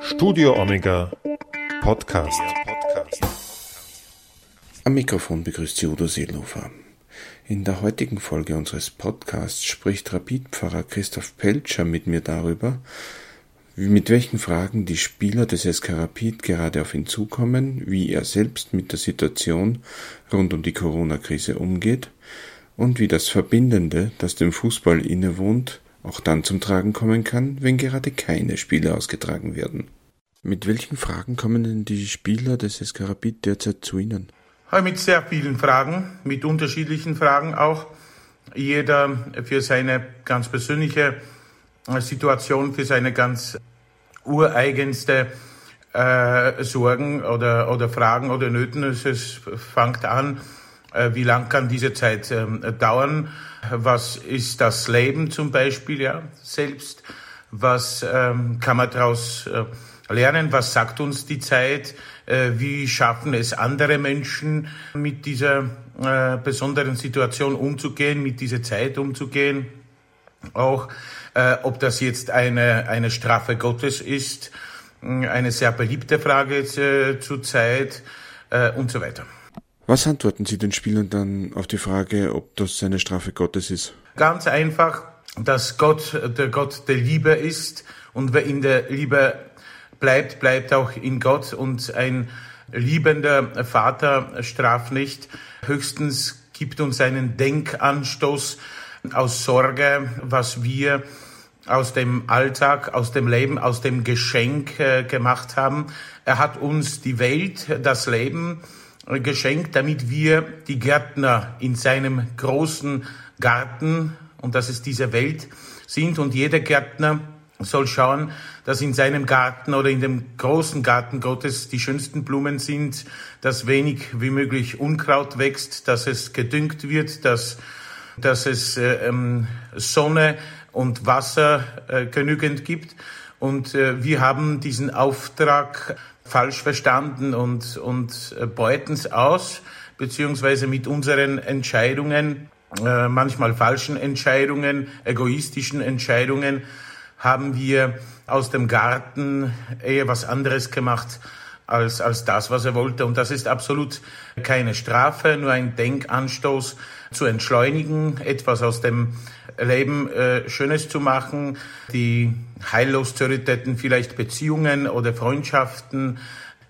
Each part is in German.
Studio Omega Podcast. Am Mikrofon begrüßt Sie Udo Seelofer. In der heutigen Folge unseres Podcasts spricht Rapidpfarrer Christoph Peltscher mit mir darüber, mit welchen Fragen die Spieler des SK Rapid gerade auf ihn zukommen, wie er selbst mit der Situation rund um die Corona-Krise umgeht und wie das Verbindende, das dem Fußball innewohnt, auch dann zum Tragen kommen kann, wenn gerade keine Spiele ausgetragen werden. Mit welchen Fragen kommen denn die Spieler des SK Rapid derzeit zu Ihnen? Mit sehr vielen Fragen, mit unterschiedlichen Fragen auch. Jeder für seine ganz persönliche Situation, für seine ganz ureigenste äh, Sorgen oder, oder Fragen oder Nöten. Es, fängt an, äh, wie lang kann diese Zeit äh, dauern? Was ist das Leben zum Beispiel, ja, selbst? Was ähm, kann man daraus äh, lernen? Was sagt uns die Zeit? Äh, wie schaffen es andere Menschen, mit dieser äh, besonderen Situation umzugehen, mit dieser Zeit umzugehen? Auch äh, ob das jetzt eine, eine Strafe Gottes ist, eine sehr beliebte Frage äh, zur Zeit äh, und so weiter. Was antworten Sie den Spielern dann auf die Frage, ob das eine Strafe Gottes ist? Ganz einfach, dass Gott der Gott der Liebe ist und wer in der Liebe bleibt, bleibt auch in Gott und ein liebender Vater straft nicht, höchstens gibt uns einen Denkanstoß aus Sorge, was wir aus dem Alltag, aus dem Leben, aus dem Geschenk äh, gemacht haben. Er hat uns die Welt, das Leben, geschenkt, damit wir die Gärtner in seinem großen Garten, und das ist diese Welt, sind. Und jeder Gärtner soll schauen, dass in seinem Garten oder in dem großen Garten Gottes die schönsten Blumen sind, dass wenig wie möglich Unkraut wächst, dass es gedüngt wird, dass, dass es äh, ähm, Sonne und Wasser äh, genügend gibt. Und äh, wir haben diesen Auftrag falsch verstanden und, und äh, beuten es aus, beziehungsweise mit unseren Entscheidungen, äh, manchmal falschen Entscheidungen, egoistischen Entscheidungen, haben wir aus dem Garten eher was anderes gemacht als, als das, was er wollte. Und das ist absolut keine Strafe, nur ein Denkanstoß zu entschleunigen, etwas aus dem Leben äh, Schönes zu machen, die heillos zerrütteten vielleicht Beziehungen oder Freundschaften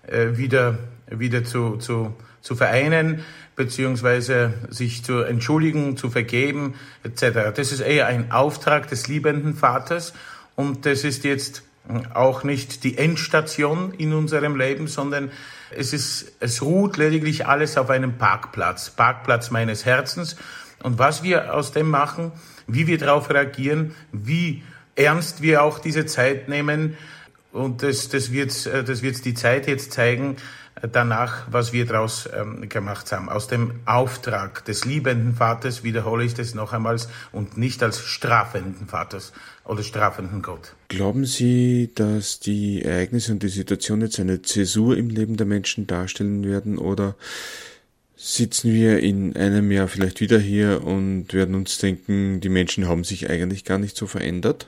äh, wieder, wieder zu, zu, zu vereinen, beziehungsweise sich zu entschuldigen, zu vergeben, etc. Das ist eher ein Auftrag des liebenden Vaters und das ist jetzt auch nicht die Endstation in unserem Leben, sondern es ist, es ruht lediglich alles auf einem Parkplatz, Parkplatz meines Herzens. Und was wir aus dem machen, wie wir darauf reagieren, wie ernst wir auch diese Zeit nehmen. Und das, das wird, äh, das wird die Zeit jetzt zeigen, danach, was wir daraus ähm, gemacht haben. Aus dem Auftrag des liebenden Vaters wiederhole ich das noch einmal und nicht als strafenden Vaters oder strafenden Gott. Glauben Sie, dass die Ereignisse und die Situation jetzt eine Zäsur im Leben der Menschen darstellen werden oder sitzen wir in einem Jahr vielleicht wieder hier und werden uns denken, die Menschen haben sich eigentlich gar nicht so verändert?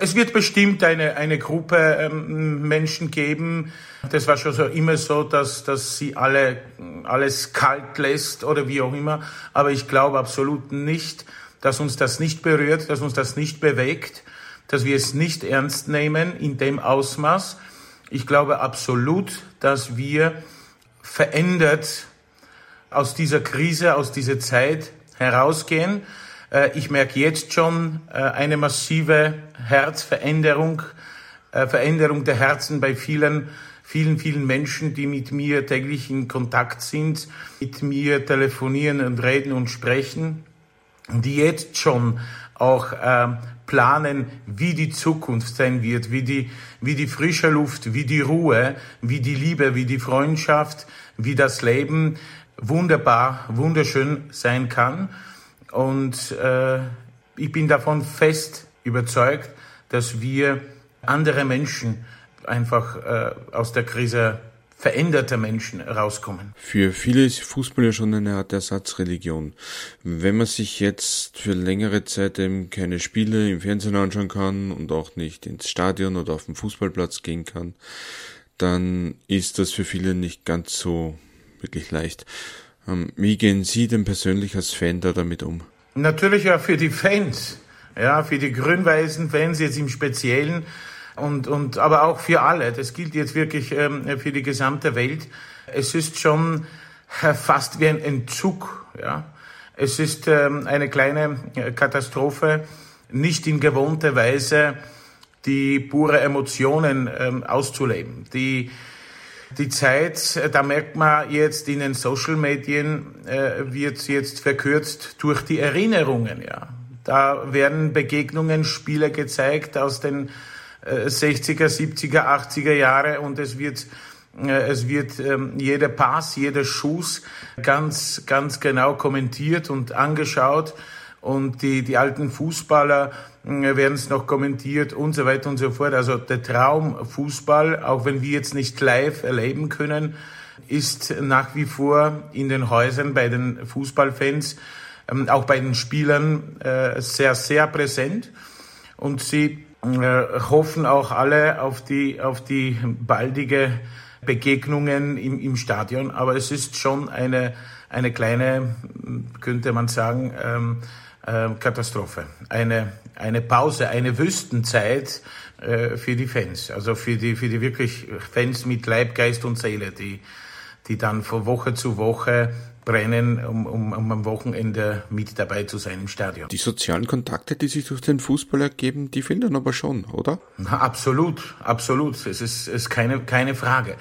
Es wird bestimmt eine, eine Gruppe ähm, Menschen geben, das war schon so immer so, dass, dass sie alle alles kalt lässt oder wie auch immer. Aber ich glaube absolut nicht, dass uns das nicht berührt, dass uns das nicht bewegt, dass wir es nicht ernst nehmen in dem Ausmaß. Ich glaube absolut, dass wir verändert aus dieser Krise, aus dieser Zeit herausgehen. Äh, ich merke jetzt schon äh, eine massive Herzveränderung, äh, Veränderung der Herzen bei vielen, vielen, vielen Menschen, die mit mir täglich in Kontakt sind, mit mir telefonieren und reden und sprechen, die jetzt schon auch planen, wie die Zukunft sein wird, wie die, wie die frische Luft, wie die Ruhe, wie die Liebe, wie die Freundschaft, wie das Leben wunderbar, wunderschön sein kann. Und äh, ich bin davon fest überzeugt, dass wir andere Menschen einfach äh, aus der Krise veränderte Menschen rauskommen. Für viele ist Fußball ja schon eine Art Ersatzreligion. Wenn man sich jetzt für längere Zeit eben keine Spiele im Fernsehen anschauen kann und auch nicht ins Stadion oder auf den Fußballplatz gehen kann, dann ist das für viele nicht ganz so wirklich leicht. Ähm, wie gehen Sie denn persönlich als Fan da damit um? Natürlich ja für die Fans, ja, für die grün-weißen Fans jetzt im Speziellen und, und aber auch für alle. Das gilt jetzt wirklich ähm, für die gesamte Welt. Es ist schon äh, fast wie ein Entzug. Ja. Es ist ähm, eine kleine äh, Katastrophe, nicht in gewohnter Weise die pure Emotionen ähm, auszuleben. Die, die Zeit, äh, da merkt man jetzt in den Social Medien, äh, wird jetzt verkürzt durch die Erinnerungen. Ja. Da werden Begegnungen, Spiele gezeigt aus den 60er, 70er, 80er Jahre und es wird äh, es wird ähm, jeder Pass, jeder Schuss ganz, ganz genau kommentiert und angeschaut und die, die alten Fußballer äh, werden es noch kommentiert und so weiter und so fort. Also der Traum Fußball, auch wenn wir jetzt nicht live erleben können, ist nach wie vor in den Häusern bei den Fußballfans, ähm, auch bei den Spielern äh, sehr, sehr präsent. Und sie äh, hoffen auch alle auf die, auf die baldige Begegnungen im, im Stadion. Aber es ist schon eine, eine kleine, könnte man sagen, ähm, äh, Katastrophe. Eine, eine Pause, eine Wüstenzeit äh, für die Fans. Also für die, für die wirklich Fans mit Leib, Geist und Seele, die, die dann von Woche zu Woche brennen, um, um, um am Wochenende mit dabei zu sein im Stadion. Die sozialen Kontakte, die sich durch den Fußball ergeben, die dann aber schon, oder? Na, absolut, absolut. Es ist, es ist keine, keine Frage.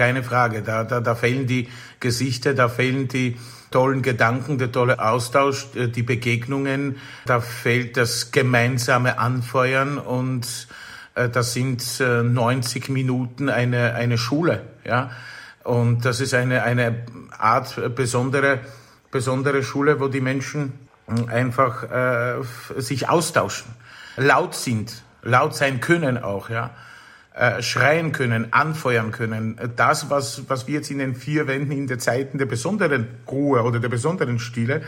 Keine Frage. Da, da, da fehlen die Gesichter, da fehlen die tollen Gedanken, der tolle Austausch, äh, die Begegnungen. Da fehlt das gemeinsame Anfeuern und äh, das sind 90 äh, Minuten eine, eine Schule, ja. Und das ist eine, eine Art besondere, besondere Schule, wo die Menschen einfach äh, sich austauschen, laut sind, laut sein können auch, ja, äh, schreien können, anfeuern können. Das, was, was wir jetzt in den vier Wänden in der Zeiten der besonderen Ruhe oder der besonderen Stille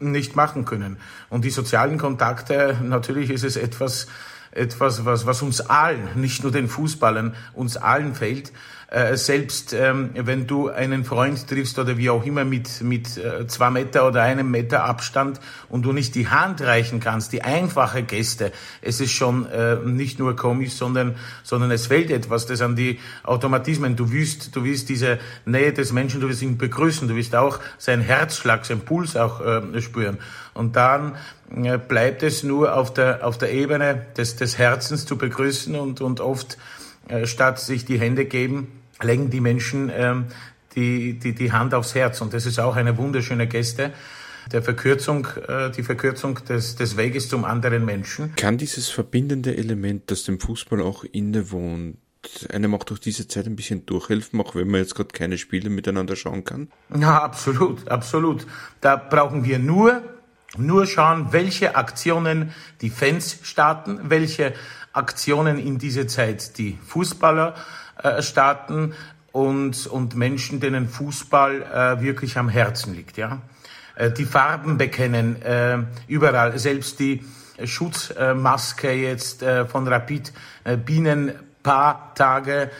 nicht machen können. Und die sozialen Kontakte, natürlich ist es etwas, etwas, was, was uns allen, nicht nur den Fußballern, uns allen fehlt. Äh, selbst ähm, wenn du einen Freund triffst oder wie auch immer mit, mit äh, zwei Meter oder einem Meter Abstand und du nicht die Hand reichen kannst, die einfache Geste, es ist schon äh, nicht nur komisch, sondern, sondern es fehlt etwas, das an die Automatismen. Du willst, du willst diese Nähe des Menschen, du willst ihn begrüßen, du willst auch seinen Herzschlag, seinen Puls auch äh, spüren. Und dann äh, bleibt es nur auf der, auf der Ebene des, des Herzens zu begrüßen und, und oft statt sich die Hände geben, legen die Menschen ähm, die, die, die Hand aufs Herz. Und das ist auch eine wunderschöne Geste der Verkürzung, äh, die Verkürzung des, des Weges zum anderen Menschen. Kann dieses verbindende Element, das dem Fußball auch innewohnt, einem auch durch diese Zeit ein bisschen durchhelfen, auch wenn man jetzt gerade keine Spiele miteinander schauen kann? Ja, absolut, absolut. Da brauchen wir nur, nur schauen, welche Aktionen die Fans starten, welche Aktionen in dieser Zeit die Fußballer äh, starten und, und Menschen, denen Fußball äh, wirklich am Herzen liegt. Ja? Äh, die Farben bekennen, äh, überall, selbst die Schutzmaske jetzt äh, von Rapid, äh, binnen paar Tage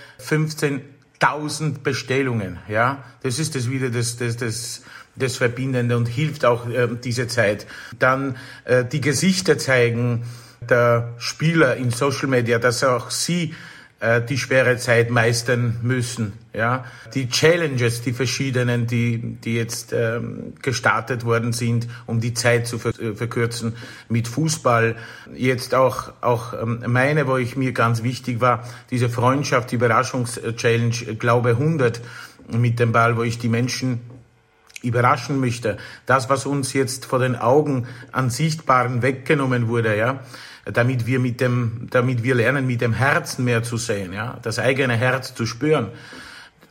15.000 Bestellungen. Ja, das ist das wieder das, das, das, das Verbindende und hilft auch äh, diese Zeit. Dann äh, die Gesichter zeigen der Spieler in Social Media, dass auch sie äh, die schwere Zeit meistern müssen. Ja, die Challenges, die verschiedenen, die die jetzt ähm, gestartet worden sind, um die Zeit zu ver äh, verkürzen mit Fußball. Jetzt auch auch ähm, meine, wo ich mir ganz wichtig war, diese Freundschaft, Überraschungs-Challenge, glaube 100 mit dem Ball, wo ich die Menschen überraschen möchte. Das, was uns jetzt vor den Augen an Sichtbaren weggenommen wurde, ja, damit wir mit dem, damit wir lernen, mit dem Herzen mehr zu sehen, ja, das eigene Herz zu spüren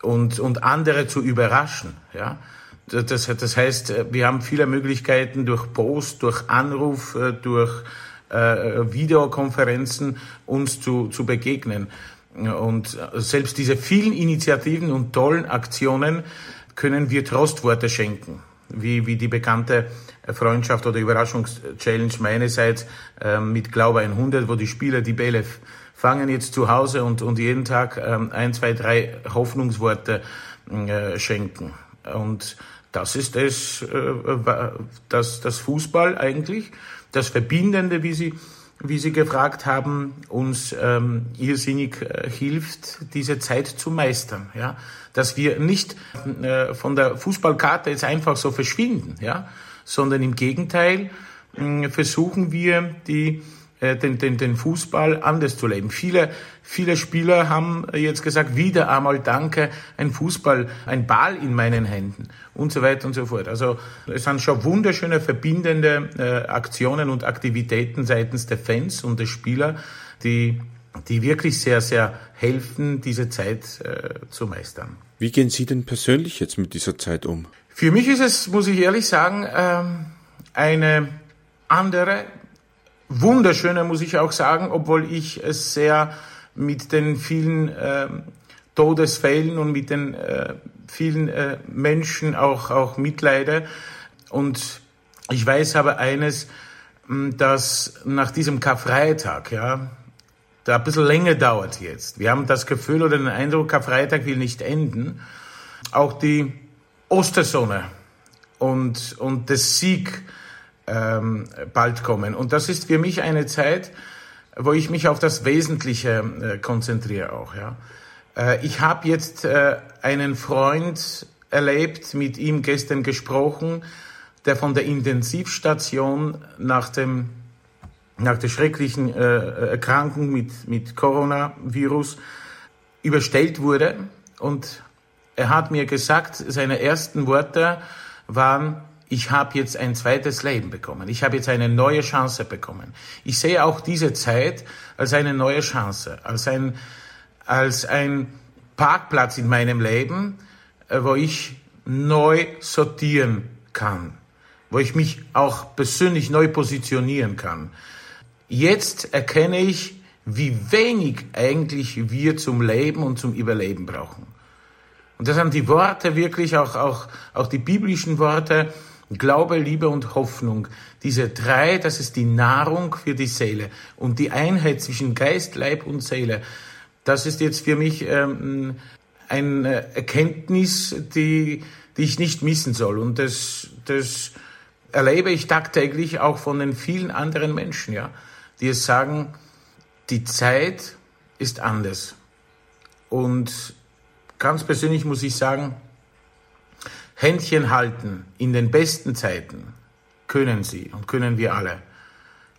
und, und andere zu überraschen, ja. Das, das heißt, wir haben viele Möglichkeiten durch Post, durch Anruf, äh, durch äh, Videokonferenzen uns zu, zu begegnen. Und selbst diese vielen Initiativen und tollen Aktionen können wir Trostworte schenken, wie, wie die bekannte Freundschaft oder Überraschungschallenge meinerseits äh, mit Glaube 100, wo die Spieler die Bälle fangen jetzt zu Hause und, und jeden Tag ähm, ein, zwei, drei Hoffnungsworte äh, schenken. Und das ist es, äh, das, das Fußball eigentlich, das Verbindende, wie Sie wie Sie gefragt haben, uns ähm, irrsinnig äh, hilft, diese Zeit zu meistern. Ja? Dass wir nicht äh, von der Fußballkarte jetzt einfach so verschwinden, ja? sondern im Gegenteil äh, versuchen wir, die den, den, den Fußball anders zu leben. Viele, viele Spieler haben jetzt gesagt, wieder einmal danke, ein Fußball, ein Ball in meinen Händen und so weiter und so fort. Also es sind schon wunderschöne verbindende äh, Aktionen und Aktivitäten seitens der Fans und der Spieler, die, die wirklich sehr, sehr helfen, diese Zeit äh, zu meistern. Wie gehen Sie denn persönlich jetzt mit dieser Zeit um? Für mich ist es, muss ich ehrlich sagen, ähm, eine andere, wunderschöner, muss ich auch sagen, obwohl ich es sehr mit den vielen äh, Todesfällen und mit den äh, vielen äh, Menschen auch, auch mitleide. Und ich weiß aber eines, dass nach diesem Karfreitag, ja, da ein bisschen länger dauert jetzt. Wir haben das Gefühl oder den Eindruck, Karfreitag will nicht enden. Auch die Ostersonne und, und der Sieg ähm, bald kommen. Und das ist für mich eine Zeit, wo ich mich auf das Wesentliche äh, konzentriere auch. Ja. Äh, ich habe jetzt äh, einen Freund erlebt, mit ihm gestern gesprochen, der von der Intensivstation nach dem nach der schrecklichen äh, Erkrankung mit, mit Coronavirus überstellt wurde. Und er hat mir gesagt, seine ersten Worte waren, ich habe jetzt ein zweites Leben bekommen. Ich habe jetzt eine neue Chance bekommen. Ich sehe auch diese Zeit als eine neue Chance, als ein, als ein Parkplatz in meinem Leben, äh, wo ich neu sortieren kann, wo ich mich auch persönlich neu positionieren kann. Jetzt erkenne ich, wie wenig eigentlich wir zum Leben und zum Überleben brauchen. Und das sind die Worte wirklich, auch, auch, auch die biblischen Worte, Glaube, Liebe und Hoffnung. Diese drei, das ist die Nahrung für die Seele. Und die Einheit zwischen Geist, Leib und Seele, das ist jetzt für mich ähm, eine Erkenntnis, die, die ich nicht missen soll. Und das, das erlebe ich tagtäglich auch von den vielen anderen Menschen, ja, die es sagen, die Zeit ist anders. Und ganz persönlich muss ich sagen, Händchen halten in den besten Zeiten können sie und können wir alle.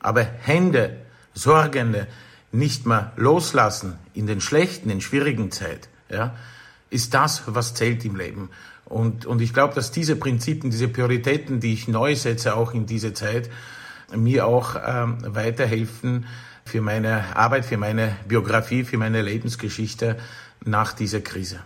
Aber Hände, Sorgende nicht mehr loslassen in den schlechten, in schwierigen Zeit, ja, ist das, was zählt im Leben. Und, und ich glaube, dass diese Prinzipien, diese Prioritäten, die ich neu setze, auch in diese Zeit, mir auch ähm, weiterhelfen für meine Arbeit, für meine Biografie, für meine Lebensgeschichte nach dieser Krise.